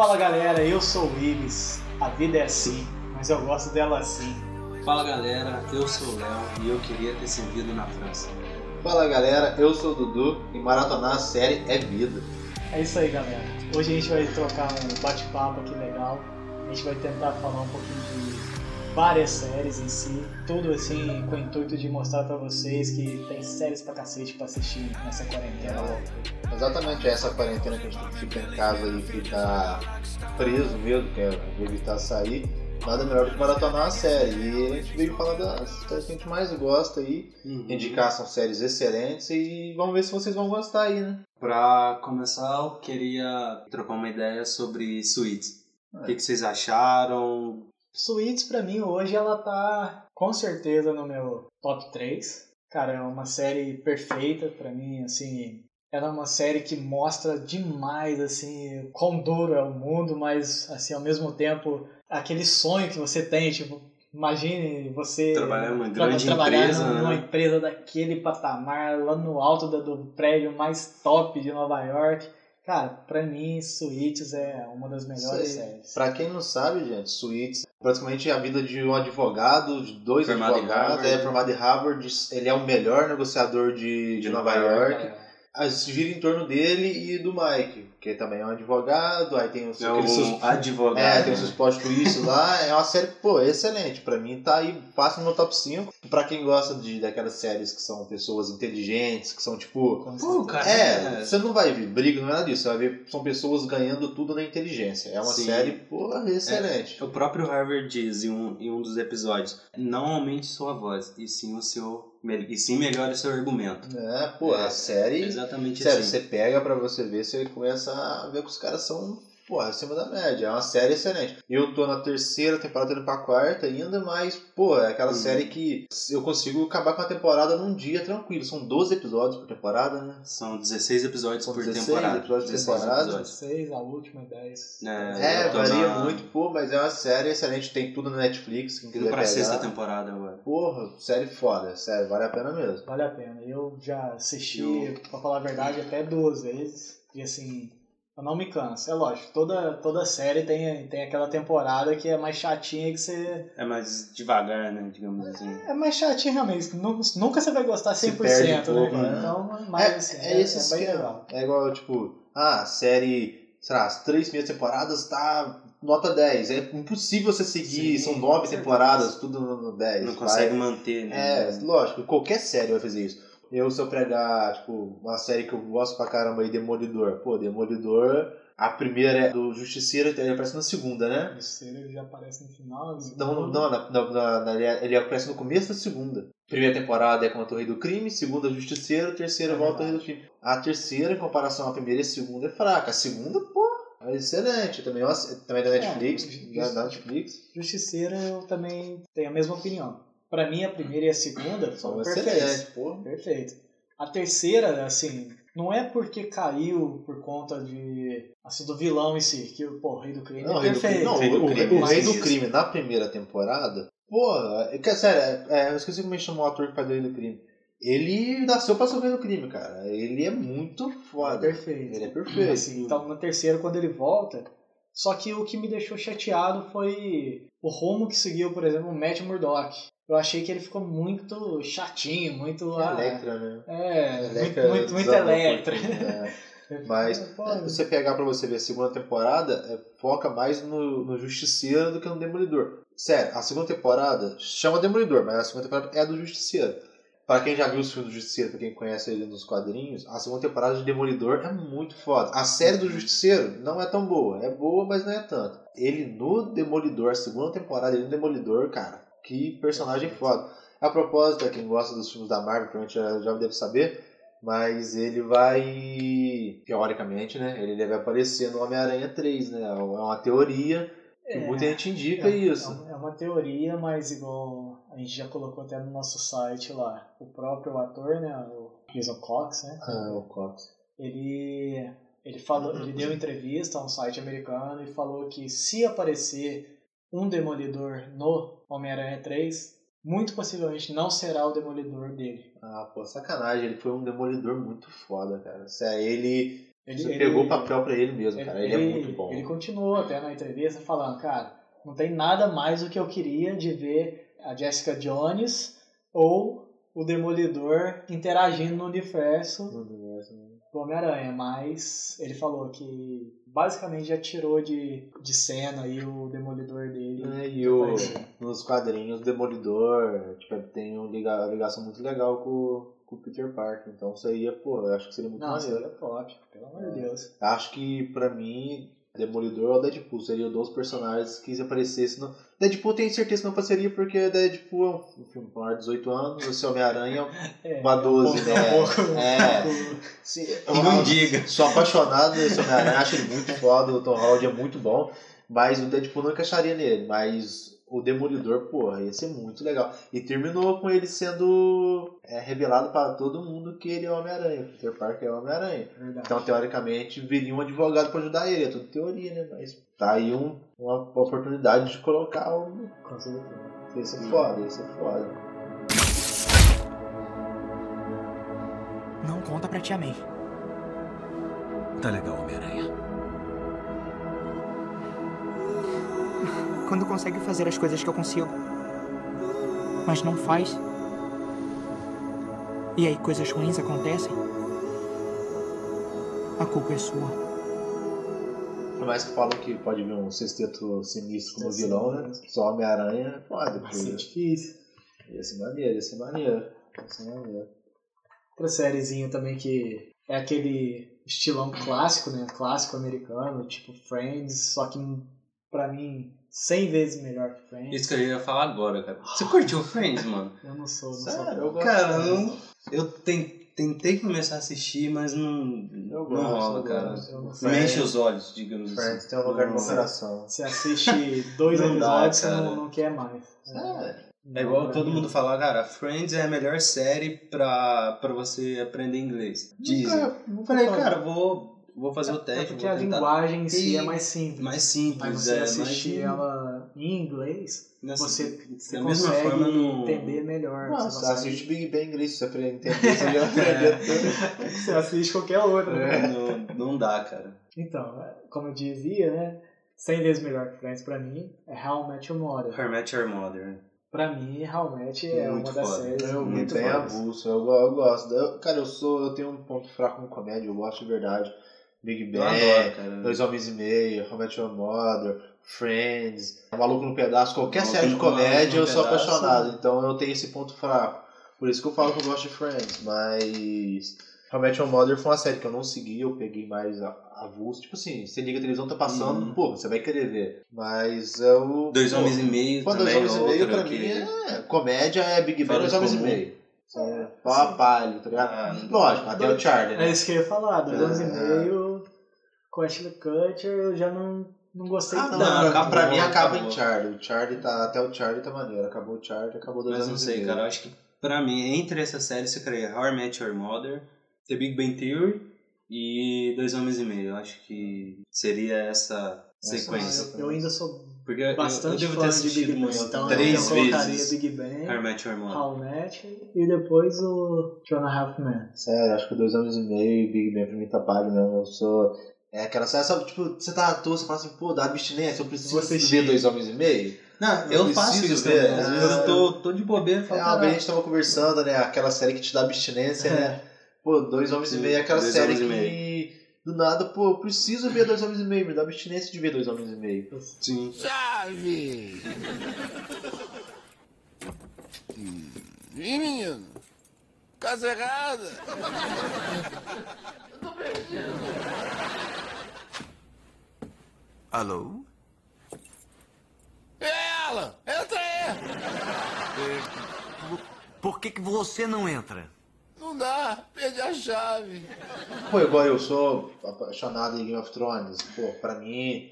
Fala galera, eu sou o Ibis. A vida é assim, mas eu gosto dela assim. Fala galera, eu sou o Léo e eu queria ter servido na França. Fala galera, eu sou o Dudu e maratonar a série é vida. É isso aí galera. Hoje a gente vai trocar um bate-papo aqui legal. A gente vai tentar falar um pouquinho de várias séries em si, tudo assim com o intuito de mostrar pra vocês que tem séries pra cacete pra assistir nessa quarentena louca. Exatamente essa quarentena que a gente fica em casa e fica preso mesmo, que é evitar sair. Nada melhor do que maratonar a série. E a gente veio falar das séries que a gente mais gosta aí. Uhum. Indicar são séries excelentes e vamos ver se vocês vão gostar aí, né? Pra começar, eu queria trocar uma ideia sobre Suítes. O É. que, que vocês acharam? Suítes pra mim hoje ela tá com certeza no meu top 3. Cara, é uma série perfeita pra mim, assim, ela é uma série que mostra demais assim quão duro é o mundo, mas assim ao mesmo tempo aquele sonho que você tem, tipo, imagine você Trabalhar numa grande trabalhar empresa, numa né? empresa daquele patamar lá no alto do prédio mais top de Nova York. Cara, pra mim Suítes é uma das melhores Sei. séries. Pra quem não sabe, gente, Suits praticamente é a vida de um advogado, de dois Formado advogados, é formado em Harvard, ele é o melhor negociador de, de Nova York. É. Ah, se gira em torno dele e do Mike, que também é um advogado, aí tem os É aqueles um seus, advogado. é, tem os plot twists lá, é uma série, pô, excelente, pra mim tá aí fácil no meu top 5, pra quem gosta de daquelas séries que são pessoas inteligentes, que são tipo, Pô, cara, é, você não vai ver briga, não é nada disso, você vai ver, são pessoas ganhando tudo na inteligência, é uma Sim. série, pô, excelente. O próprio Harvard diz em um, em um dos episódios: não aumente sua voz, e sim o seu. E sim melhore o seu argumento. É, pô, É, a série, Exatamente sério, assim. você pega pra você ver, você começa a ver que os caras são, porra, acima da média. É uma série excelente. Eu tô na terceira temporada, indo pra quarta ainda, mas, pô, é aquela Uhum. série que eu consigo acabar com a temporada num dia tranquilo. São 12 episódios por temporada, né? São 16 episódios São por 16 temporada. episódios por 16 temporada. episódios. Seis, a última é 10. É, É, varia na- muito, pô, mas é uma série excelente. Tem tudo na Netflix, quem Indo quiser pra pegar. sexta temporada agora. Porra, série foda, sério, vale a pena mesmo. Vale a pena. Eu já assisti, Eu- pra falar a verdade, até duas vezes. E assim, eu não me canso. É lógico, toda, toda série tem, tem aquela temporada que é mais chatinha que você. É mais devagar, né? Digamos assim. É mais chatinha realmente. Nu- Nunca você vai gostar 100%, Se perde um né, pouco, né? Então, mas É, assim, é esse bem esquema. legal. É igual, tipo, ah, série, sei lá, as três primeiras temporadas tá nota 10. É impossível você seguir, Sim, são nove temporadas, tudo no no 10. Não vai. consegue manter, né? É, lógico, qualquer série vai fazer isso. Eu, se eu pregar, tipo, uma série que eu gosto pra caramba aí, Demolidor. Pô, Demolidor, a primeira é do Justiceiro, ele aparece na segunda, né? O terceiro ele já aparece no final. Não, não, na, na, na- ele aparece no começo da segunda. Primeira temporada é contra o Rei do Crime, segunda Justiceiro, terceira É volta ao Rei do. Crime. A terceira, em comparação à primeira e segunda, é fraca. A segunda, pô, é excelente. Também, é também da Netflix, É, da, Netflix. Justiceira eu também tenho a mesma opinião. Pra mim, a primeira e a segunda São perfeitas. Perfeito. A terceira, assim, não é porque caiu por conta de assim do vilão em si, que pô, o Rei do Crime Não, o é Rei do perfeito. Crime, não, Rei do o, o- Crime, o mas Rei do. Crime na primeira temporada, pô, é, que- sério, é, eu esqueci como ele chamou o ator que faz o Rei do Crime. Ele nasceu pra ser o Rei do Crime, cara. Ele é muito É foda. perfeito. Ele é perfeito. Assim, então na terceira quando ele volta, só que o que me deixou chateado foi o rumo que seguiu, por exemplo, o Matt Murdock. Eu achei que ele ficou muito chatinho, muito ah, Electra, né? é, Electra muito, muito, muito Electra. né? Mas É, você pegar pra você ver a segunda temporada, é, foca mais no, no Justiceiro do que no Demolidor. Sério, a segunda temporada chama Demolidor, mas a segunda temporada é do Justiceiro. Pra quem já viu os filmes do Justiceiro, pra quem conhece ele nos quadrinhos, a segunda temporada de Demolidor é muito foda. A série do Justiceiro não é tão boa. É boa, mas não é tanto. Ele no Demolidor, a segunda temporada, ele no Demolidor, cara, que personagem foda. A propósito, pra quem gosta dos filmes da Marvel, provavelmente já, já deve saber, mas ele vai, teoricamente, né? Ele deve aparecer no Homem-Aranha 3, né? É uma teoria que É. muita gente indica É, isso. É uma teoria, mas igual a gente já colocou até no nosso site lá, o próprio ator, né, o Jason Cox, né, Ah, o Cox. ele ele falou, ele deu entrevista a um site americano e falou que se aparecer um demolidor no Homem-Aranha 3, muito possivelmente não será o demolidor dele. Ah, pô, sacanagem. Ele foi um demolidor muito foda, cara. Sério, ele. Ele, Você ele- pegou o papel pra ele mesmo, cara. Ele, é muito bom. Ele continuou até na entrevista falando, cara, não tem nada mais do que eu queria de ver a Jessica Jones ou o Demolidor interagindo no universo do Homem-Aranha, mas ele falou que basicamente já tirou de, de cena aí o Demolidor dele. É, e o, nos quadrinhos, o Demolidor tipo, tem uma liga- uma ligação muito legal com, com o Peter Parker. Então isso aí, é, pô, eu acho que seria muito Nossa, maneiro. ele é top, pelo amor de Deus. Acho que, pra mim, Demolidor ou Deadpool seriam dois personagens que se aparecessem no... Deadpool tenho certeza que não passaria porque Deadpool é um filme com ar de 18 anos, o seu Homem-Aranha É, Uma 12, um pouco- né? um É. pouco- Sim, Não diga. Sou apaixonado nesse Homem-Aranha, acho ele muito foda, o Tom Holland é muito bom, mas o Deadpool não encaixaria nele, mas o Demolidor, porra, ia ser muito legal. E terminou com ele sendo é, revelado para todo mundo que ele é o Homem-Aranha, Peter Parker é o Homem-Aranha. Então, teoricamente, viria um advogado para ajudar ele, é tudo teoria, né? Mas tá aí um, uma oportunidade de colocar o... Com certeza. Ia ser foda, ia ser foda. Não conta pra tia May. Tá legal, Homem-Aranha. Quando consegue fazer as coisas que eu consigo. Mas não faz. E aí coisas ruins acontecem. A culpa é sua. Por mais que falam que pode vir um sexteto sinistro como vilão, né? Só Homem-Aranha pode. Vai ser porque difícil. Ia ser maneiro, ia ser maneiro. Ia ser maneiro. Outra sériezinha também que é aquele estilão clássico, né? Clássico americano, tipo Friends, só que pra mim 100 vezes melhor que Friends. Isso que eu ia falar agora, cara. Você curtiu Friends, mano? Eu não sou, não Sério, sou. eu. Cara, não, eu ten- tentei começar a assistir, mas não, Eu não gosto, rola, eu cara. gosto. Eu não Não me enche os olhos, digamos Friends assim. tem um lugar no meu Não- coração. Você assiste dois Não episódios, não, não quer mais. É. É igual Não, todo mundo mim- fala, cara, Friends é a melhor série pra, pra você aprender inglês. Dizem. Nunca, nunca Falei, falei. cara, vou, vou fazer o É teste. porque vou a tentar. linguagem em si é mais simples. Mais simples, Mas você é. assistir mas- ela em inglês, nessa- você, você da mesma consegue forma, não- entender melhor. Não, você você consegue- assiste Big Bang inglês, se você aprender a entender, você já aprendeu tudo. Você assiste qualquer outra. né? Não, não dá, cara. Então, como eu dizia, né? 100 vezes melhor que Friends pra mim é How I Met Your Mother. Her Met Your Mother. Pra mim, How Met é Muito uma das foda. séries Eu muito bem avulso, eu, eu gosto. Eu- cara, eu sou. Eu tenho um ponto fraco com comédia, eu gosto de verdade. Big Bang, adoro, cara. Dois Homens e Meio, How I Met Your Mother, Friends, Maluco no Pedaço, qualquer Maluco série de comédia eu sou Pedaço. apaixonado, então eu tenho esse ponto fraco. Por isso que eu falo que eu gosto de Friends, mas. How I Met Your Mother foi uma série que eu não segui, eu peguei mais a- avulso. Tipo assim, você liga a televisão, tá passando, Uhum. pô, você vai querer ver. Mas eu. Dois pô, Homens e Meio Pô, também. Dois Homens e Meio pra que- mim é. Comédia é Big Bang Dois do Homens e. Meio. São pau a palho, tá ligado? Ah, Lógico, até o Charlie, É né? isso que eu ia falar, dois É, anos e é. meio com Ashley Kutcher eu já não, não gostei Ah, não, tanto. Não, pra, mim acabou, acaba acabou. em Charlie. O Charlie tá. Até o Charlie tá maneiro. Acabou o Charlie, acabou dois Mas não anos sei, cara. Eu acho que pra mim, entre essas séries, eu creio How I Met Your Mother, The Big Bang Theory e Dois Homens e Meio. Eu acho que seria essa Essa sequência. Eu, eu ainda sou Porque eu- bastante eu devo fã ter de assistido Big Bang, então três eu colocaria vezes Big Bang, How I Met Your Mother. How Met e depois o Two and a Half Men. Sério, acho que dois anos e meio e Big Bang pra mim tá palho mesmo. Eu sou. É aquela série, sabe? Tipo, você tá à toa, você fala assim, pô, dá abstinência, eu preciso assistir. ver dois homens e meio. Não, Eu eu, faço isso ver, também. Às né? vezes eu tô, tô de bobeira e É, vez a "Caraca, gente tava conversando, né? Aquela série que te dá abstinência, né? Pô, dois homens e meio é aquela Dois série que. Do nada, pô, eu preciso ver dois homens e meio, me dá abstinência de ver dois homens e meio. Sim. Chave! Ih, menino? Casa errada! Alô? É ela! Entra aí! Por que, que você não entra? Não dá, perdi a chave. Pô, igual eu sou apaixonado em Game of Thrones. Pô, pra mim,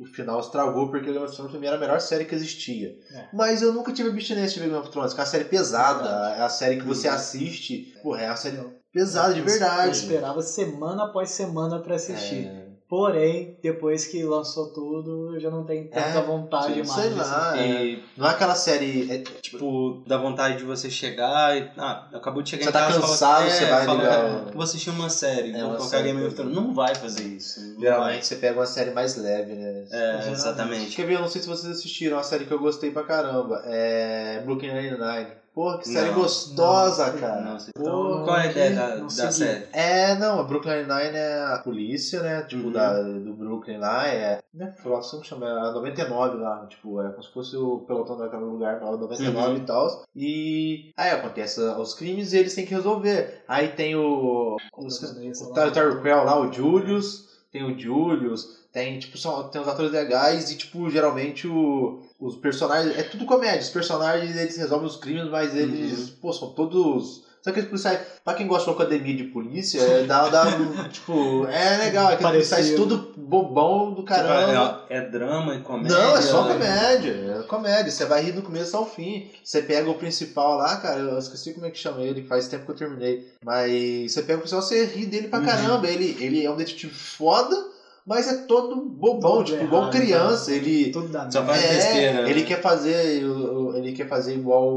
o final estragou porque Game of Thrones pra mim era a melhor série que existia. É. Mas eu nunca tive abstinência de ver Game of Thrones, que é uma série pesada. É a série que você Uhum. assiste. Pô, é uma série pesada de Eu- verdade. Eu esperava semana após semana pra assistir. É, Porém, depois que lançou tudo, eu já não tenho tanta É, vontade mais. sei lá. assim. É. E, Não é aquela série. é, tipo, dá vontade de você chegar e. Ah, acabou de chegar Você em tá casa e cansado, fala, você é, vai fala, ligar "Ah, o- Vou assistir uma série, É, vou colocar Game of Thrones. Não vai fazer isso. geralmente você pega uma série mais leve, né? É, exatamente. Quer ver? Eu não sei se vocês assistiram uma série que eu gostei pra caramba. É. Brooklyn Nine-Nine. Porra, que série Não, gostosa, não, cara. Nossa, Então, qual é a ideia não- da, não da série? É, não, a Brooklyn Nine-Nine é a polícia, né? Tipo, Uhum. da, do Brooklyn lá, é. Não é Frota, como chama? É a 99 lá, tipo, é como se fosse o pelotão daquele lugar, lá, o 99 Uhum. e tal. E aí acontece os crimes e eles têm que resolver. Aí tem o. Os, Protagonista o. Tyler Tyler Quell lá, o Julius, tem o Julius, tem, tipo, são, tem os atores legais e, tipo, geralmente o, os personagens. É tudo comédia. Os personagens eles resolvem os crimes, mas eles, pô, são todos. Sabe aqueles policiais, pra quem gosta de academia de polícia, é, dá, dá tipo, é legal, aqueles policiais Parecido. tudo bobão do caramba. Tipo, é, é drama e comédia? Não, é só comédia, é comédia. Você vai rir do começo ao fim. Você pega o principal lá, cara, eu esqueci como é que chama ele, faz tempo que eu terminei. Mas você pega o principal, você ri dele pra Uhum. caramba. Ele, ele é um detetive foda, mas é todo bobão, Todo tipo, errado, igual criança. né? Ele. Tudo dá Só faz É, besteira, né? ele quer fazer. Ele quer fazer igual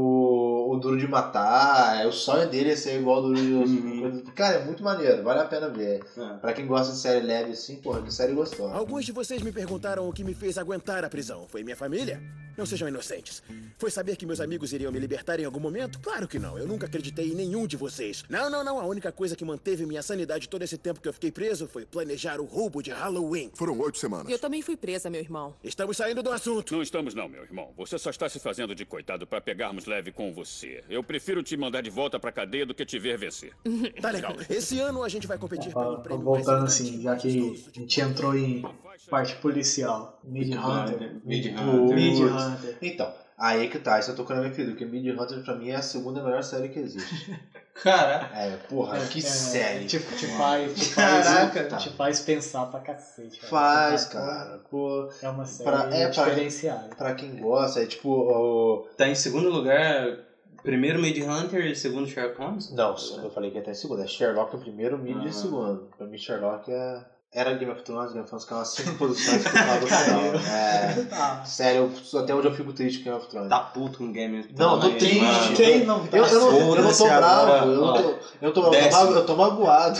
o, Duro de Matar. O sonho dele é ser igual o Duro de Uhum. Cara, é muito maneiro, vale a pena ver. É. Pra quem gosta de série leve assim, porra, que série gostosa. Alguns de vocês me perguntaram o que me fez aguentar a prisão. Foi minha família? Não sejam inocentes. Foi saber que meus amigos iriam me libertar em algum momento? Claro que não. Eu nunca acreditei em nenhum de vocês. Não, não, não. A única coisa que manteve minha sanidade todo esse tempo que eu fiquei preso foi planejar o roubo de Halloween. Foram oito semanas. Eu também fui presa, meu irmão. Estamos saindo do assunto. Não estamos não, meu irmão. Você só está se fazendo de coitado para pegarmos leve com você. Eu prefiro te mandar de volta pra cadeia do que te ver vencer. Tá legal. Esse ano a gente vai competir pelo prêmio Voltando mais assim, já que a gente entrou em parte policial. Mid Hunter. Mid. Hunter. Mid Hunter. Então, aí que tá, isso eu tô com a minha filha, porque Mid Hunter pra mim é a segunda melhor série que existe. Cara, É, porra, que É, série. Te, te faz, te, Caraca. faz, te faz pensar pra cacete. cara. Faz, cara. Pô, É uma série Pra- é, pra- diferenciada. pra quem gosta, é tipo. O... tá em segundo lugar. Primeiro Mid Hunter e segundo Sherlock Holmes? Não, eu falei que até segundo. É Sherlock em primeiro, Mid Ah. segundo. Pra mim, Sherlock é. Era Game of Thrones, Game of Thrones, que é umas cinco posições que ficava no final. É. Ah, Sério, eu- até hoje eu fico triste com Game of Thrones. Tá puto com Game of Não, eu tô Thrones, triste. mano. quem não tá? Eu, eu, não, eu não tô bravo, eu, não tô, eu, tô, eu, tô, eu magoado.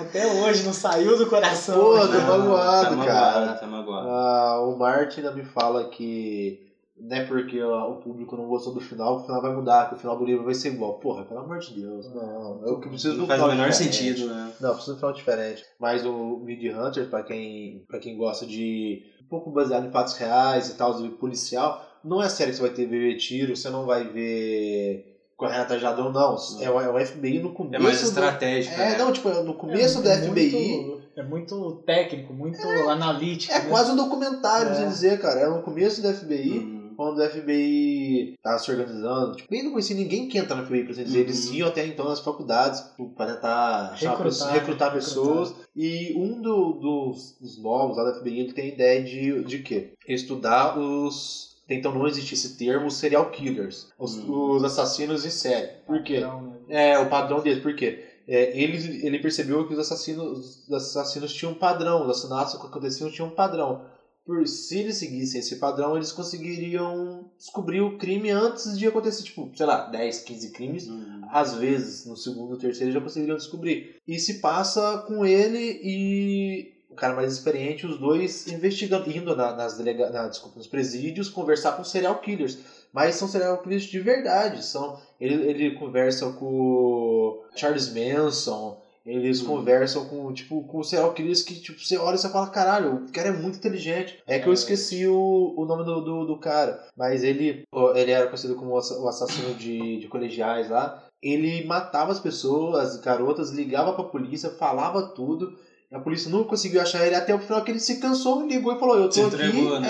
Até hoje não saiu do coração. Pô, né? tô magoado, tá cara. Magoado, tá magoado. Ah, o Martin ainda me fala que não é porque ó, o público não gostou do final que o final vai mudar, que o final do livro vai ser igual. Porra, pelo amor de Deus, não. Eu que preciso Não do faz o final menor diferente. sentido, né? Não, precisa de um final diferente. Mas o Mid Hunter, pra quem, pra quem gosta de um pouco baseado em fatos reais e tal, de policial, não é série que você vai ter ver tiro, você não vai ver correndo atrás de ladrão, não. É o, é o FBI no começo. É mais do- estratégico. É, né? não, tipo, no começo É do FBI. muito- é muito técnico, muito analítico. É né? quase um documentário, É. dizer, cara. Era no começo do FBI, Uhum. Quando o FBI tava se organizando. Tipo, nem não conhecia ninguém que entra no FBI, você dizer. Uhum. Eles iam até então nas faculdades tipo, pra tentar Recrutar, pessoas- recrutar recrutar. pessoas. E um do- dos, dos novos lá da FBI, ele tem a ideia de, de quê? Estudar os... Então não existe esse termo, serial killers. Os, Uhum. os assassinos em série. Por quê? Padrão, né? É, o padrão deles. Por quê? É, ele, ele percebeu que os assassinos, os assassinos tinham um padrão, os assassinatos que aconteciam tinham um padrão. Por se eles seguissem esse padrão, eles conseguiriam descobrir o crime antes de acontecer, tipo, sei lá, 10, 15 crimes. Uhum. Às vezes, no segundo, terceiro, eles já conseguiriam descobrir. E se passa com ele e o cara mais experiente, os dois investigando, indo na- nas delega na, desculpa, nos presídios, conversar com serial killers. Mas são serial killers de verdade. São, ele, ele conversa com Charles Manson, eles Hum. conversam com, tipo, com serial killers que tipo, você olha e você fala, caralho, o cara é muito inteligente. É que eu É. esqueci o, o nome do, do, do cara. Mas ele, ele era conhecido como o assa- o assassino de, de colegiais lá. Ele matava as pessoas, as garotas, ligava pra polícia, falava tudo. A polícia nunca conseguiu achar ele até o final que ele se cansou, ligou e falou, eu tô Se aqui. entregou, né?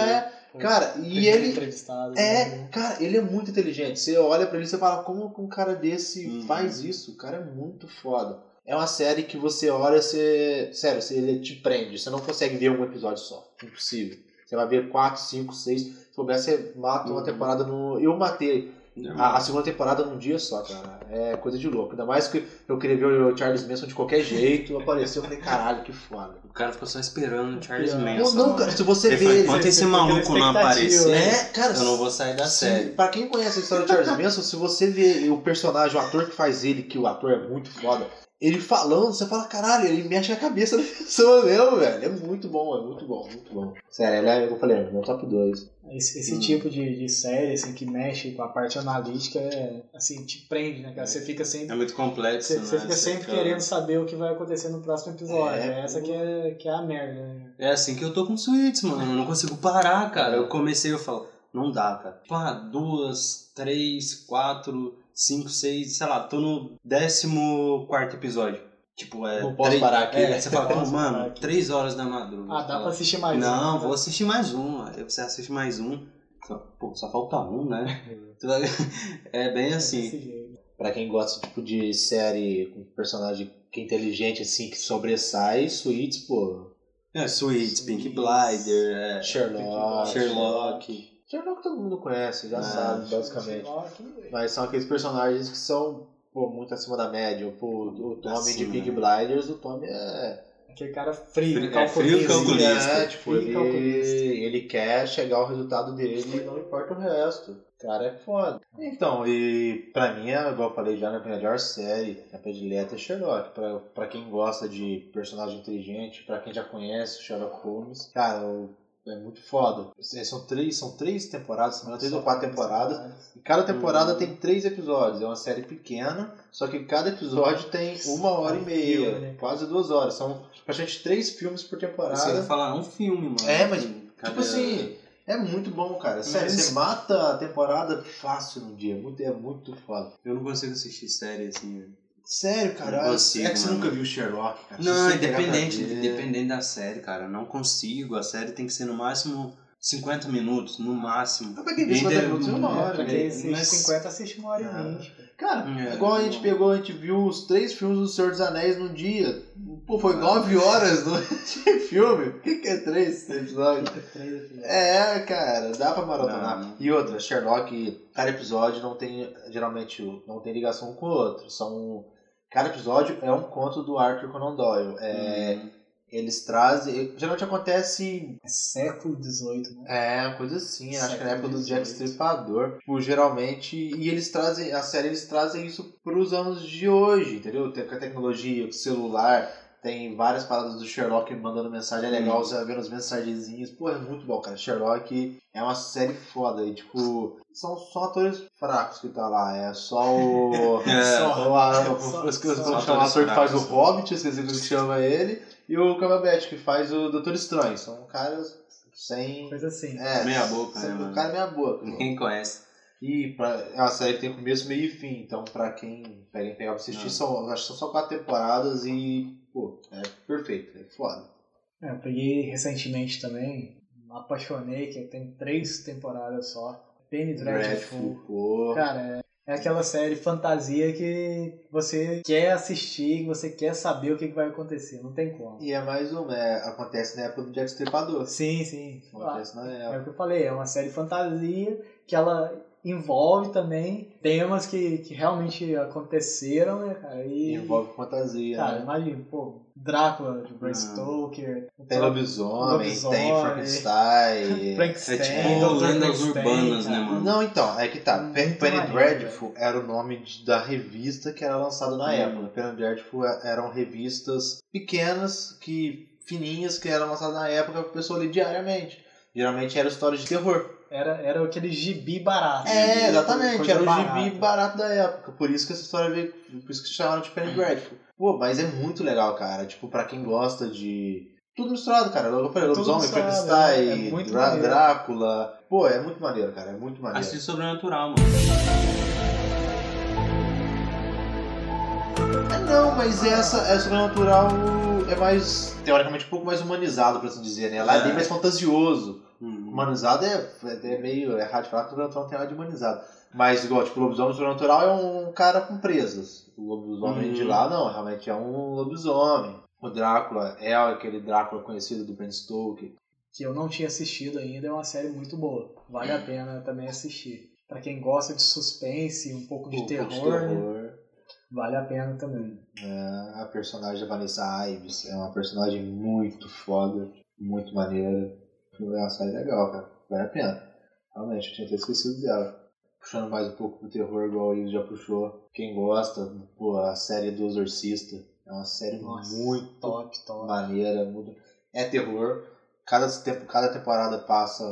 É, cara, e ele. É, né? cara, ele é muito inteligente. Você olha pra ele e você fala, como que um cara desse Uhum. faz isso? O cara é muito foda. É uma série que você olha, você. Sério, você, ele te prende. Você não consegue ver um episódio só. Impossível. Você vai ver 4, 5, 6. Se souber, você mata uma Uhum. temporada no. Eu matei. A, a segunda temporada num dia só, cara. É coisa de louco. Ainda mais que eu queria ver o Charles Manson de qualquer jeito. Apareceu, eu falei, caralho, que foda. O cara ficou só esperando o Charles Não, Não, Manson. não, cara, se você vê enquanto esse maluco não aparecer, É, cara, eu não vou sair da Sim, série. Pra quem conhece a história do Charles Manson, se você vê o personagem, o ator que faz ele, que o ator é muito foda, ele falando, você fala, caralho, ele mexe a cabeça da pessoa mesmo, velho. É muito bom, é muito bom, muito bom. Sério, ele é, eu falei, é meu top 2. Esse, esse Hum. tipo de, de série, assim, que mexe com a parte analítica, é, assim, te prende, né, cara? Você fica É sempre, muito complexo, você, né? você fica sempre fica- querendo saber o que vai acontecer no próximo episódio. É, É, essa que é, que é a merda, né? É assim que eu tô com suítes, mano. Eu não consigo parar, cara. Eu comecei, eu falo, não dá, cara. Tipo, ah, duas, três, quatro, cinco, seis, sei lá, tô no décimo quarto episódio. Tipo, é. Não posso três- parar aqui, É, né? você fala, como, mano, aqui. três horas da madrugada. Ah, dá Fala, pra assistir mais Não, um, vou né? assistir mais um. Aí você assiste mais um. Pô, só falta um, né? Vai- é bem assim. Desse jeito. Pra quem gosta tipo de série com personagem que é inteligente, assim, que sobressai, Suits, pô. É, Suits, Pink Blider, é, Sherlock. Sherlock. Sherlock todo mundo conhece, já Ah, sabe, basicamente. Sherlock, Mas são aqueles personagens que são pô, muito acima da média. Pô, o Tommy de Acima, Pig né? Blinders, o Tommy é. Aquele cara frio, Frio- é, frio calculista. É, tipo, Frio ele, calculista. ele quer chegar ao resultado dele e não importa o resto. O cara é foda. Então, e pra mim, é, igual eu falei já, a melhor série, a predileta é Sherlock. Pra, pra quem gosta de personagem inteligente, pra quem já conhece o Sherlock Holmes, cara, o- é muito foda. É, São três, são três temporadas, engano, três ou quatro temporadas. E cada temporada Hum. tem três episódios. É uma série pequena, só que cada episódio tem uma hora e meia, né? quase duas horas. São praticamente três filmes por temporada. Você ia falar um filme, mano. É, mas, Cada- Tipo assim, é muito bom, cara. Sério, Mas- você mata a temporada fácil no dia. Muito, é muito foda. Eu não consigo assistir série assim. Sério, cara. Não consigo, é que você mano. nunca viu Sherlock, cara. Não, independente, ver- independente da série, cara. Não consigo. A série tem que ser no máximo 50 minutos, no máximo. Mas pra quem vê 50 Ainda- minutos é uma hora, Pra quem assiste Mas- 50, assiste uma hora e vinte. Cara, É, igual a gente não. pegou, a gente viu os três filmes do Senhor dos Anéis num dia. Pô, foi nove horas no de filme. O que, que é três episódios? Episódios. É, cara, dá pra maratonar. Não. E outra, Sherlock, cada episódio não tem, geralmente, não tem ligação com o outro. São, cada episódio é um conto do Arthur Conan Doyle. É, Hum. Eles trazem, geralmente acontece, É século XVIII, né? é, uma coisa assim, acho que na época do Século Jack. Stripador. Tipo, geralmente, e eles trazem, a série eles trazem isso pros anos de hoje, entendeu? Tem com a tecnologia, com o celular, tem várias paradas do Sherlock mandando mensagem, é legal você vendo as mensagenzinhas. Pô, é muito bom, cara. Sherlock é uma série foda. E, tipo, são só atores fracos que tá lá. É só o. É. só o, a, Só- eu esqueci só como atores chama o ator que faz o fracos. Hobbit, esqueci como que chama ele. E o Cumberbatch, que faz o Doutor Estranho. São caras sem. Coisa assim. É, Meia boca, sem- né, mano? O cara é meia boca. Ninguém conhece. E pra, é uma série que tem começo, meio e fim. Então, pra quem pega e pegar pra assistir, Não. são, acho que são só quatro temporadas e, pô, é perfeito, é foda. É, eu peguei recentemente também, me apaixonei, que tem três temporadas só. Penny Dreadful. Cara, é, é aquela série fantasia que você quer assistir, você quer saber o que, vai acontecer, não tem como. E é mais uma, é, acontece na época do Jack Stripador. Sim, sim. Acontece na É época. o que eu falei, é uma série fantasia que ela envolve também temas que, que realmente aconteceram, né, cara? E, Envolve fantasia, cara, né? imagina, pô, Drácula, de Bram Hum. Stoker, Tem lobisomem, lobisomem, tem Frankenstein. Frankenstein, É tipo lendas Frankenstein, urbanas, cara. né, mano? Não, então, é que tá. Penny Dreadful era o nome de- da revista que era lançada na Hum. época. Penny Dreadful é- eram revistas pequenas, que fininhas, que eram lançadas na época pra pessoa ler diariamente. Geralmente eram histórias de terror. Era, era aquele gibi barato. É, exatamente. Era o barata. gibi barato da época. Por isso que essa história veio. Por isso que se chamaram de Penny Dreadful. Pô, mas é muito legal, cara. Tipo, pra quem gosta de. Tudo misturado, cara. Eu falei, lobisomem, Frankenstein, é, é Drá-. Drácula. Pô, é muito maneiro, cara. É muito maneiro. Assiste sobrenatural, mano. É, não, mas essa é sobrenatural. É mais. Teoricamente um pouco mais humanizado, por assim dizer, né? Lá é É. bem mais fantasioso. Hum. Humanizado é, é meio errado de falar que o não tem nada de humanizado. Mas, igual, tipo, o lobisomem sobrenatural é um cara com presas. O lobisomem Uhum. de lá, não, realmente é um lobisomem. O Drácula é aquele Drácula conhecido do Bram Stoker. Que eu não tinha assistido ainda, é uma série muito boa. Vale a pena também assistir. Pra quem gosta de suspense, um pouco de Um pouco terror, né? terror. vale a pena também. É, a personagem da Vanessa Ives é uma personagem muito foda, muito maneira. É uma série legal, cara. Vale a pena. Realmente, eu tinha até esquecido dela. Puxando mais um pouco pro terror, igual o já puxou. Quem gosta, pô, a série do Exorcista. É uma série Nossa, muito top, top. maneira. Muito... É terror. Cada, tempo, cada temporada passa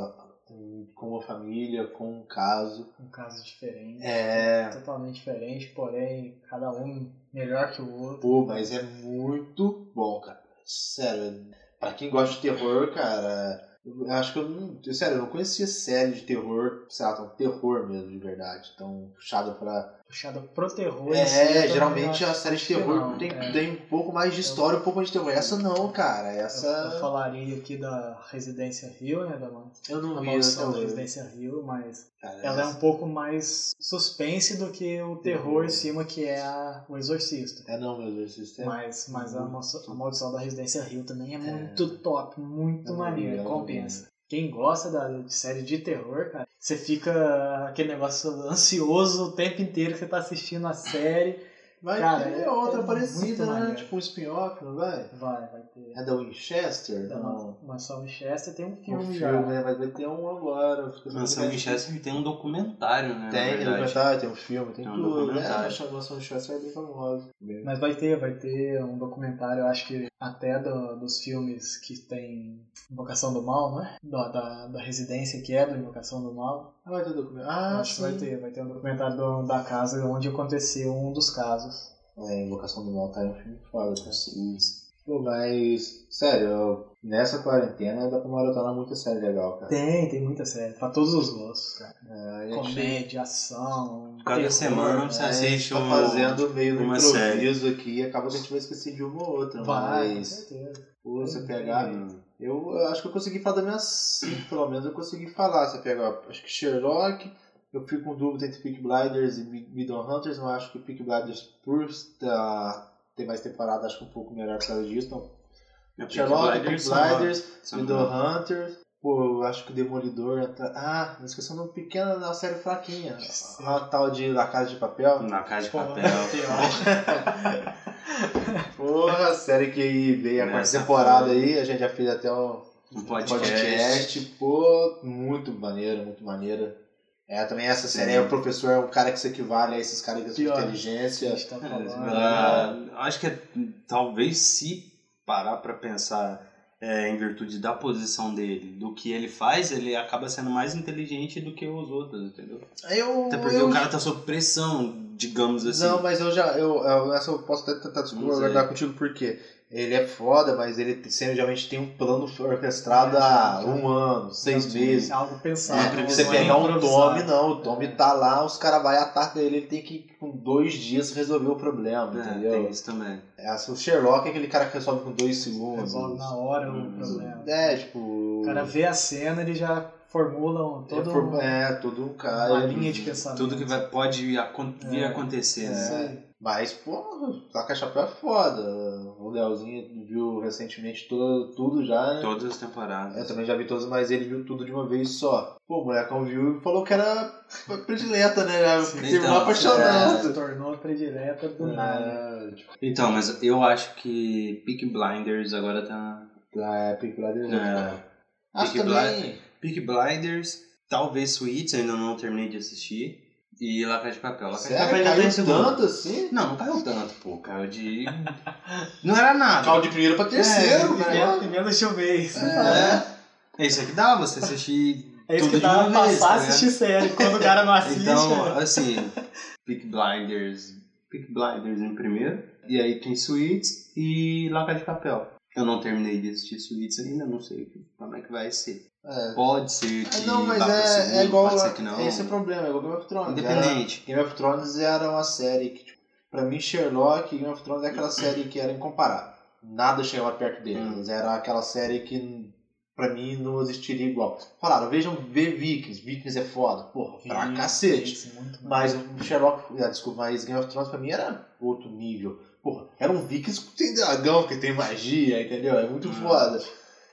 com uma família, com um caso. Um caso diferente. É. Totalmente diferente, porém, cada um melhor que o outro. Pô, mas é muito bom, cara. Sério, pra quem gosta de terror, cara, eu acho que eu não. Sério, eu não conhecia série de terror, sei lá, tão terror mesmo, de verdade. Tão puxada pra. Puxada pro terror. eu É, também geralmente acho a série de terror não, tem, é. tem um pouco mais de história, um pouco mais de terror. Essa não, cara. Eu, Essa. eu falaria aqui da Residência Rio, né? Da, Eu não da vi maldição da. Residência Rio, mas Cara, ela é um pouco mais suspense do que o terror em cima, que é a, o Exorcista. É não, meu exorcista. É... Mas, mas a, maldição- da Residência Rio também é É. muito top, muito Eu maneiro, eu compensa. Quem gosta da de série de terror, cara, você fica aquele negócio ansioso o tempo inteiro que você tá assistindo a série. Vai Cara, ter é- outra é parecida, né? maneiro. Tipo um spin-off, não vai? Vai, vai. É da Winchester? Da não. Mansão Winchester tem um Um filme, filme, já. né? Mas vai ter um agora. Mansão que- Winchester tem um documentário, né? Tem, tem documentário, tem um filme, tem Tem um tudo. né? documentário. A chamação de Chester é bem famosa. Mas vai ter, vai ter um documentário, eu acho que até do- dos filmes que tem Invocação do Mal, né? Da, da, da residência que é do Invocação do Mal. Ah, vai ter documentário. Ah, acho que sim. vai ter, vai ter um documentário do- da casa onde aconteceu um dos casos. É, Invocação do Mal tá um filme foda, cara. Isso. Pô, mas, sério, eu- nessa quarentena dá pra maratonar muita série legal, cara. Tem, tem muita série, pra todos os gostos, cara. É, a gente- Comédia, ação. Cada terror, semana você é, a gente assiste tá um- fazendo meio uma improviso aqui e acaba que a gente vai esquecer de uma ou outra. Vai, com mas, certeza. pô, você Tem pegar. Hum. Eu, eu acho que eu consegui falar das minhas cinco, pelo menos eu consegui falar. Você pega, acho que Sherlock, eu fico com dúvida entre Peak Blinders e Mid- Middle Hunters, mas eu acho que Peak Blinders, por tá, ter mais temporada, acho que um pouco melhor por causa disso. Então, Sherlock, Blinders Blinders, são- Middle Hunters, pô, acho que o Demolidor. entra- Ah, não esqueci de uma pequena uma série fraquinha. A tal de La Casa de Papel. Na Casa de Papel. Porra, a série que veio a quarta temporada aí, a gente já fez até um Um podcast. podcast. Pô, muito maneiro, muito maneiro. É, também essa Sim. série aí, o professor é um cara que se equivale a esses caras que Pior. inteligência. A gente tá falando. Ah, acho que é, talvez se parar pra pensar é, em virtude da posição dele, do que ele faz, ele acaba sendo mais inteligente do que os outros, entendeu? Eu, Até porque eu- o cara tá sob pressão, digamos assim. Não, mas eu já. Eu, eu, essa eu posso até tentar discordar contigo porque ele é foda, mas ele sempre, geralmente tem um plano orquestrado há um ano, seis meses. É algo pensado. É, Você não é pegar um. Tommy, não. O Tommy tá lá, os caras vão atacar ele, ele tem que, com dois dias, resolver o problema, É, entendeu? tem isso também. É, o Sherlock é aquele cara que resolve com dois segundos. Resolve na hora Hum, o problema. É, tipo. O cara vê a cena, ele já formula um, é, todo for- um- é, todo um cara. uma linha de pensamento. Tudo que vai, pode acon- vir É, acontecer, Isso né? Mas, pô, Taca Chapéu é foda. O Leozinho viu recentemente tudo, tudo já. né? Todas as temporadas. Eu também já vi todos, mas ele viu tudo de uma vez só. Pô, o molecão viu e falou que era predileta, né? Terminou Então, apaixonado. Se tornou predileta do nada. É, tipo, Então, mas eu acho que Peak Blinders agora tá. é, Peaky Blinders é É. Acho Peaky também. Peak Blinders, talvez Suits, ainda não terminei de assistir. E La Casa de Papel. La Casa de Papel Sério, ainda tá em caiu segundo. tanto assim? Não, não caiu tanto, pô. Caiu de. não era nada. Caiu de primeiro pra terceiro, é, né? Primeiro de vez. É. É isso aí que dá, você assistir É isso tudo que de dá uma pra vez, passar a assistir série. Quando o cara não assiste. Então, é. assim, Peak Blinders. Peak Blinders em primeiro. E aí tem Suits e La Casa de Papel. Eu não terminei de assistir Suits ainda, não sei como é que vai ser. É. Pode ser que É, não, mas é, segundo, é igual. pode ser que não. Esse é o problema, é igual Game of Thrones. Independente. Era- Game of Thrones era uma série que, tipo, pra mim, Sherlock e Game of Thrones é aquela série que era incomparável. Nada chegava perto deles. Hum. Era aquela série que, pra mim, não existiria igual. Falaram, vejam, vê Vikings. Vikings é foda. Porra, pra cacete. isso, muito Mas Sherlock, ah, desculpa, mas Game of Thrones pra mim era outro nível. Porra, era um Vikings que tem dragão, que tem magia, entendeu? É muito Hum. foda.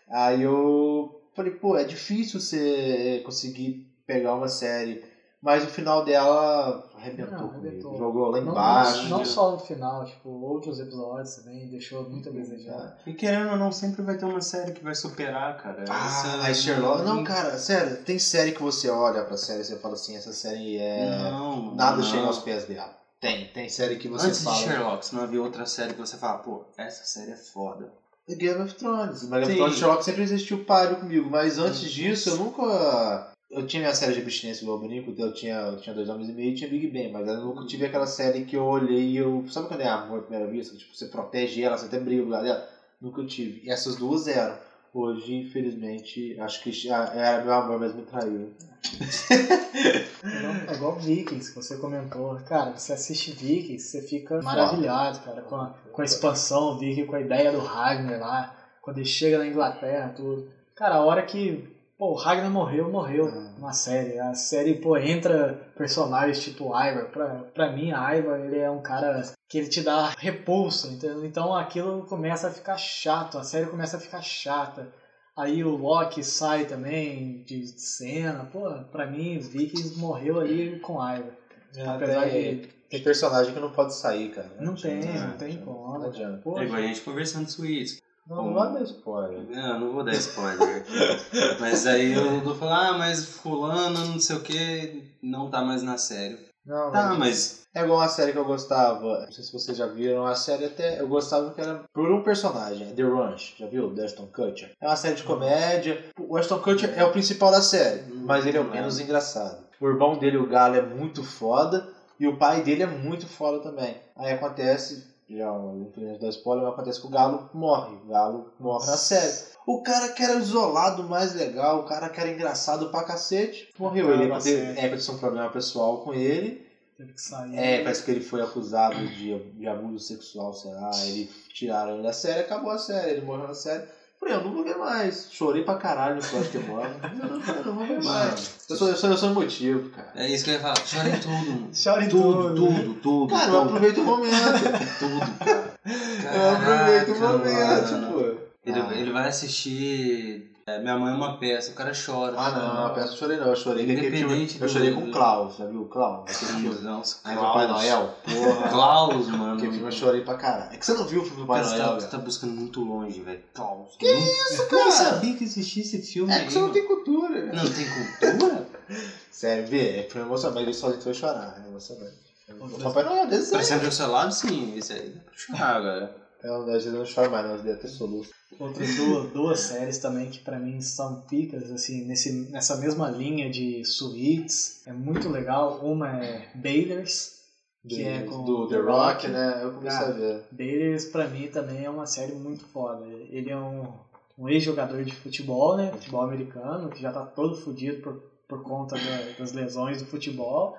Aí eu falei, pô, é difícil você conseguir pegar uma série. Mas o final dela arrebentou Não, comigo. arrebentou. Jogou lá Não, embaixo. não só no final, tipo, outros episódios também deixou muito a desejar. E querendo ou não, sempre vai ter uma série que vai superar, cara. Ah, mas Sherlock. Não, cara, sério, tem série que você olha pra série e você fala assim, essa série é. Não, Nada não. chega aos pés dela. Tem, tem série que você Antes fala. de Sherlock, se não havia outra série que você fala, pô, essa série é foda. Game of Thrones. Mas Game of Sim. Thrones e Sherlock sempre existiu páreo comigo. Mas antes disso, eu nunca. Eu tinha minha série de abstinência igual o Bonico, eu tinha, eu tinha dois homens e meio e tinha Big Bang, mas eu nunca tive aquela série que eu olhei e eu. Sabe quando é amor à primeira vista? Tipo, você protege ela, você até briga do lado dela? Nunca tive. E essas duas eram. Hoje, infelizmente, acho que era meu amor, mas me traiu. É igual- É Vikings, que você comentou. Cara, você assiste Vikings, você fica maravilhado, cara, com a, com a expansão Viking, com a ideia do Ragnar lá, quando ele chega na Inglaterra, tudo. Cara, a hora que pô, o Ragnar morreu, morreu na série. A série, pô, entra personagens tipo Ivar. Pra, pra mim, Ivar, ele é um cara que ele te dá repulsa, entendeu? Então aquilo começa a ficar chato, a série começa a ficar chata. Aí o Loki sai também de cena. Pô, pra mim, os Vikings morreu ali com Ivar. Apesar tem, de. tem personagem que não pode sair, cara. Não tem, adianta, não tem como. Não adianta. Pô, É igual a gente conversando de Suítes. Não, não vai dar spoiler. Não, não vou dar spoiler. mas aí eu vou falar, ah, mas fulano, não sei o que, não tá mais na série. Não, Tá, mas É igual uma série que eu gostava, não sei se vocês já viram, a série até eu gostava que era por um personagem, The Ranch, já viu? The Ashton Kutcher. É uma série de comédia. O Ashton Kutcher é o principal da série, mas ele é o menos engraçado. O irmão dele, o Galo, é muito foda e o pai dele é muito foda também. Aí acontece, já um infelizmente da spoiler, mas acontece que o Galo morre. O Galo morre na série. O cara que era isolado, mais legal, o cara que era engraçado pra cacete, morreu. Ele é, aconteceu um problema pessoal com ele. teve que sair. É, parece que ele foi acusado de, de abuso sexual, sei lá. Ele tiraram ele da série, acabou a série, ele morreu na série. Falei, eu não vou ver mais. Chorei pra caralho no que morre. Eu não, eu não vou ver mais. Eu sou, eu sou, eu sou cara. é isso que eu ia falar. Chora em tudo. Chora em tudo, tudo. tudo, tudo. Cara, eu tudo, aproveito o momento. tudo, cara. Eu aproveito o Caraca, momento, mano. pô. Ele, Ah. ele vai assistir é, Minha Mãe é uma Peça, o cara chora. Ah, não, a peça eu chorei não. Eu chorei. Independente Eu do- chorei com o Klaus, já viu o Klaus? Nossa, Ai, Papai Noel. Porra. Klaus, mano. Aquele filme eu chorei pra caralho. É que você não viu o filme do Papai Cara, Noel, tá, você tá buscando muito longe, velho. Klaus. Que isso, Eu nem cara? sabia que existia esse filme É aí, que você não tem cultura, velho. Não tem cultura? Sério, vê, é foi emocionante, mas ele sozinho foi chorar, é emocionante. O Papai Noel, desenho. Parecendo do seu lado, sim. Esse aí dá pra chorar, galera. Eu, às vezes eu não choro mais, não, vezes até soluço. Outras duas, duas séries também que pra mim são picas, assim, nesse, nessa mesma linha de suítes. É muito legal. Uma é Baylors, que é com do The Rock, né? Eu comecei Ah. a ver. Baylors pra mim também é uma série muito foda. Ele é um, um ex-jogador de futebol, né? Futebol americano, que já tá todo fodido por, por conta da- das lesões do futebol.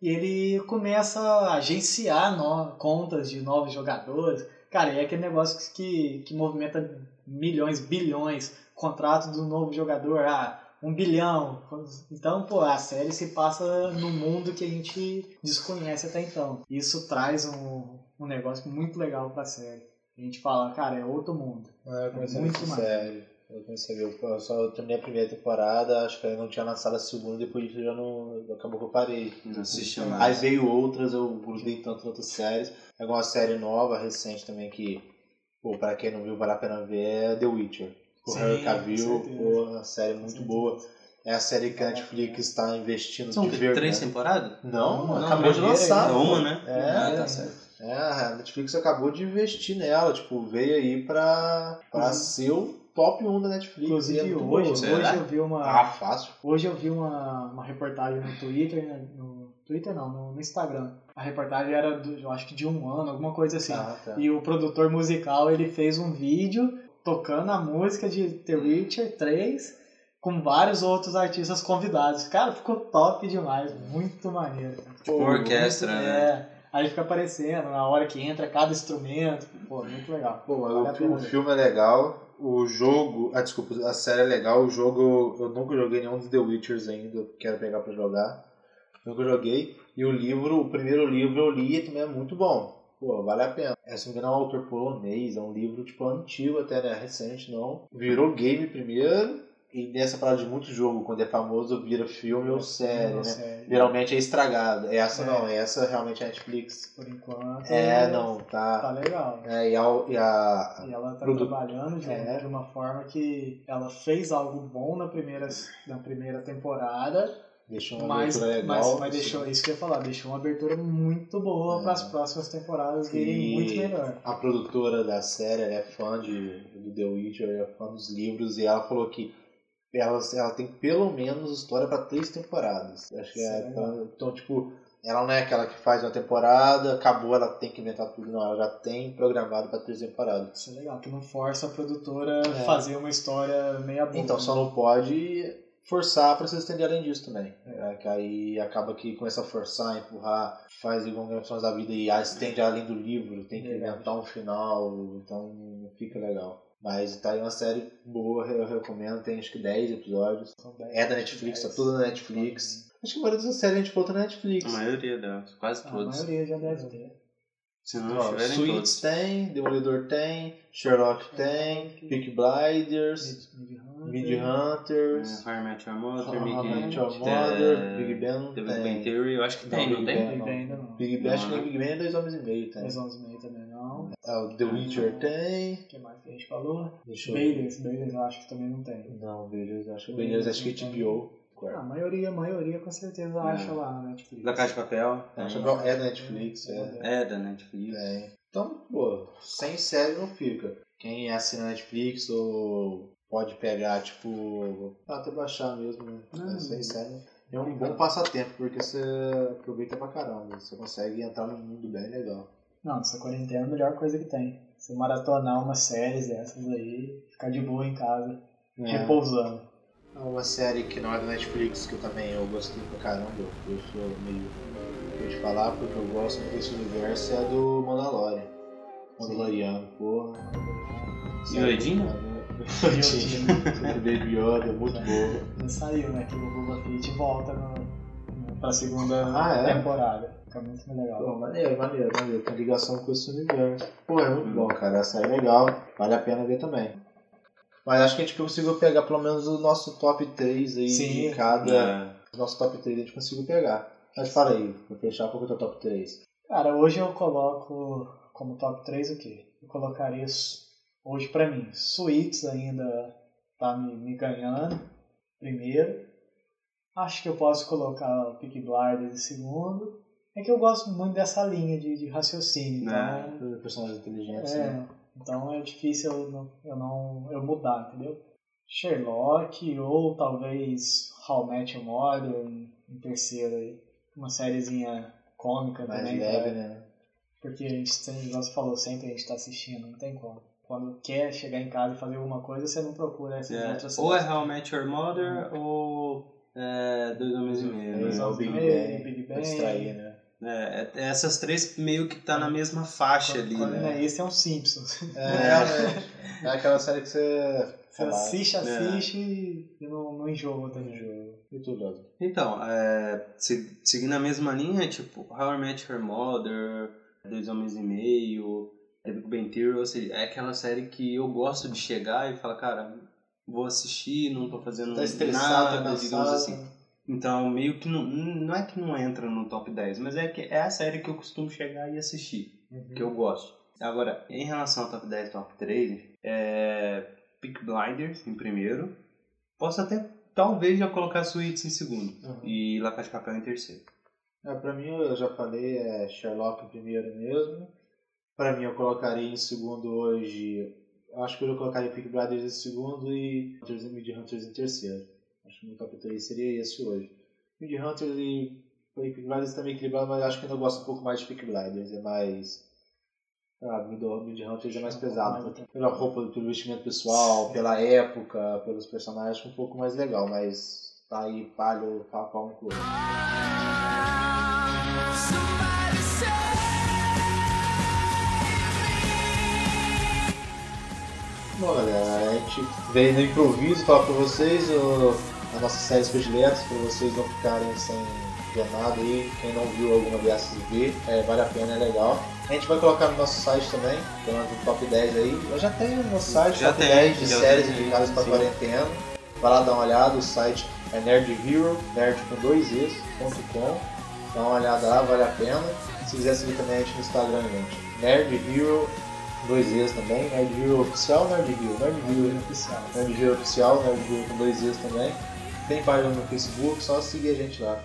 E ele começa a agenciar no- contas de novos jogadores. Cara, e é aquele negócio que, que movimenta milhões, bilhões. Contrato do novo jogador, ah, um bilhão. Então, pô, a série se passa num mundo que a gente desconhece até então. Isso traz um, um negócio muito legal pra série. A gente fala, cara, é outro mundo. É, eu comecei Muito a ver mais. sério. Eu comecei a ver, eu só terminei a primeira temporada, acho que eu não tinha lançado a segunda, depois disso já não. Acabou que eu parei. Não assisti Aí mais. veio outras, eu grudei tanto em outras séries. É uma série nova, recente também, que, pô, pra quem não viu, vale a pena ver, é The Witcher. O com Cavill, pô, uma série muito boa. É a série que a Netflix está investindo São de verdade. três temporadas? Não, Não, acabou de lançar. É uma, né? É, Ah, tá é. certo. É, a Netflix acabou de investir nela, tipo, veio aí pra, pra ser o top 1 da Netflix. Inclusive, E é hoje, hoje eu vi uma. Ah, fácil. Hoje eu vi uma, uma reportagem no Twitter, né, no Twitter não, no, no Instagram. A reportagem era, do, eu acho que de um ano, alguma coisa assim. Ah, tá. E o produtor musical, ele fez um vídeo tocando a música de The Witcher 3 com vários outros artistas convidados. Cara, ficou top demais, muito maneiro. Tipo orquestra, muito, né? É, aí fica aparecendo na hora que entra cada instrumento. Pô, muito legal. Pô, Vale a o, o filme é legal, o jogo. Ah, desculpa, a série é legal, o jogo. Eu nunca joguei nenhum dos The Witchers ainda, eu quero pegar pra jogar. Nunca joguei. E o livro, o primeiro livro eu li e também é muito bom. Pô, vale a pena. É, se não me engano, é um autor polonês, é um livro tipo antigo até, né? Recente não. Virou game primeiro. E nessa parada de muito jogo, quando é famoso, vira filme ou série, né? Série. Geralmente é estragado. Essa É. não, essa realmente é Netflix. Por enquanto. É, não, Tá tá. legal. É, e a, e a- E ela tá Produ- trabalhando de, É. de uma forma que ela fez algo bom na primeira, na primeira temporada, deixou uma mas, abertura legal. mas, mas deixou, isso que eu ia falar, deixou uma abertura muito boa É. para as próximas temporadas virem muito melhor. A produtora da série é fã de, do The Witcher, é fã dos livros, e ela falou que ela, ela tem pelo menos história pra três temporadas. Acho que é legal. então, tipo, ela não é aquela que faz uma temporada, acabou, ela tem que inventar tudo, não. Ela já tem programado pra três temporadas. Isso é legal, que não força a produtora a É. fazer uma história meia boca. Então só não pode forçar pra se estender além disso também. É, que aí acaba que começa a forçar, empurrar, faz igual Thrones da vida e ah, estende além do livro, tem que inventar um final, então não fica legal. Mas tá aí uma série boa, eu recomendo, tem acho que 10 episódios. É da Netflix, tá dez. tudo na Netflix. Acho que a maioria dessas séries a gente falou tá na Netflix. A maioria delas, quase A todas. maioria já deve ter. Se não Ó, Suits todos. tem, Demolidor tem, Sherlock tem, Peaky Blinders, Mid Hunters, É, How I Met Your Mother, How I Big Met Your é, Mother, Big Ben The Big tem. Bang Theory, eu acho que tem, Não, não Big tem? Bang. Big Bang ainda não. Big Ben, acho que Não. Big Ben é dois homens e meio, tem. Dois anos e meio também não. Ah, o The Witcher tem. O que mais que a gente falou? Deixa eu Bayless, Bayless eu acho que também não tem. Não, beleza, acho que beleza, acho que. HBO. Ah, a maioria, a maioria com certeza acha lá na Netflix. Da Casa de Papel. É da Netflix, é. É, da Netflix. Tem. Então, pô, sem série não fica. Quem assina Netflix ou pode pegar, tipo, até baixar mesmo, né? Ah, sem série. É um bom passatempo, porque você aproveita pra caramba. Você consegue entrar num mundo bem legal. Não, essa quarentena é a melhor coisa que tem. Você maratonar umas séries dessas aí, ficar de boa em casa, É. repousando. Uma série que não é da Netflix, que eu também eu gostei pra caramba, eu sou meio eu de falar porque eu gosto muito desse universo, é a do Mandalorian. Mandaloriano, porra. Yoidinho? Yoidinho. Baby Yoda, muito boa. Já saiu, né? Que o Boba Fett volta no, no, pra segunda Ah, é? temporada. Fica muito legal. Pô, maneiro, maneiro, maneiro. Tem ligação com esse universo. Pô, é muito bom, cara. Essa é legal. Vale a pena ver também. Mas acho que a gente conseguiu pegar pelo menos o nosso top 3 aí Sim. de cada. É. Nosso top 3 a gente conseguiu pegar. Mas fala aí, pra fechar, é o teu top 3? Cara, hoje eu coloco como top 3 o quê? Eu colocaria hoje pra mim, Suits ainda tá me, me ganhando, primeiro. Acho que eu posso colocar o Peaky Blinders em segundo. É que eu gosto muito dessa linha de, de raciocínio, então, É. Personagens inteligentes, né? é, então é difícil eu não, eu não eu mudar, entendeu? Sherlock ou talvez How I Met Your Mother em, em terceiro aí. Uma sériezinha cômica Mais também. leve, né? porque a gente, igual você falou, sempre a gente tá assistindo, não tem como. Quando quer chegar em casa e fazer alguma coisa, você não procura essas É. outras Ou é séries. How I Met Your Mother ou é, Dois Homens e Meio. Dois né? É, o Homens e Meio, Big Bang. distrair, né? É, é- essas três meio que tá na mesma faixa ali, Quando né? é esse, é um Simpsons. É, realmente. É aquela série que você. Você assiste, assiste e não, não enjoa também. jogo. E tu, Jordan? Então, é, se- seguindo a mesma linha, tipo, How I Met Your Mother, Dois Homens e Meio, The Big Bang Theory, ou seja, é aquela série que eu gosto de chegar e falar, cara, vou assistir, não tô fazendo Tá nada, tá digamos assim. Então, meio que não, não é que não entra no top 10, mas é que é a série que eu costumo chegar e assistir, que eu gosto. Agora, em relação ao top 10 e top 3, é Peak Blinders em primeiro. Posso até, talvez, já colocar Suits em segundo. Uhum. E La Casa de Papel em terceiro. É, pra mim, eu já falei, é Sherlock em primeiro mesmo. Pra mim, eu colocaria em segundo hoje. eu Acho que eu colocaria Peak Brothers em segundo e Mid Hunters em terceiro. Acho que o meu top 3 seria esse hoje. Mid Hunters e Peak Blinders também equilibrado, mas acho que ainda gosto um pouco mais de Peak Blinders. É mais. lá, Mid, Mid Hunters é mais pesado. Pela roupa, pelo vestimento pessoal, pela época, pelos personagens, acho um pouco mais legal, mas tá aí palho, pau, pau no corpo. Bom, galera, a gente veio no improviso falar pra vocês o, as nossas séries prediletas, pra vocês não ficarem sem ver nada aí. Quem não viu alguma dessas, vê, é, vale a pena, é legal. A gente vai colocar no nosso site também, tem um top 10 aí. Eu já tenho no site, Já top tem, 10 de séries tem, indicadas pra sim. quarentena. vai lá dar uma olhada, o site é Nerd Hero, nerd com dois es.com. Dá uma olhada lá, vale a pena. Se quiser seguir também a gente no Instagram, gente. Nerd Hero, dois es também. Nerd Hero Oficial, Nerd Hero, Nerd Hero Oficial. Nerd Hero Oficial, Nerd Hero com dois es também. Tem página no Facebook, só seguir a gente lá.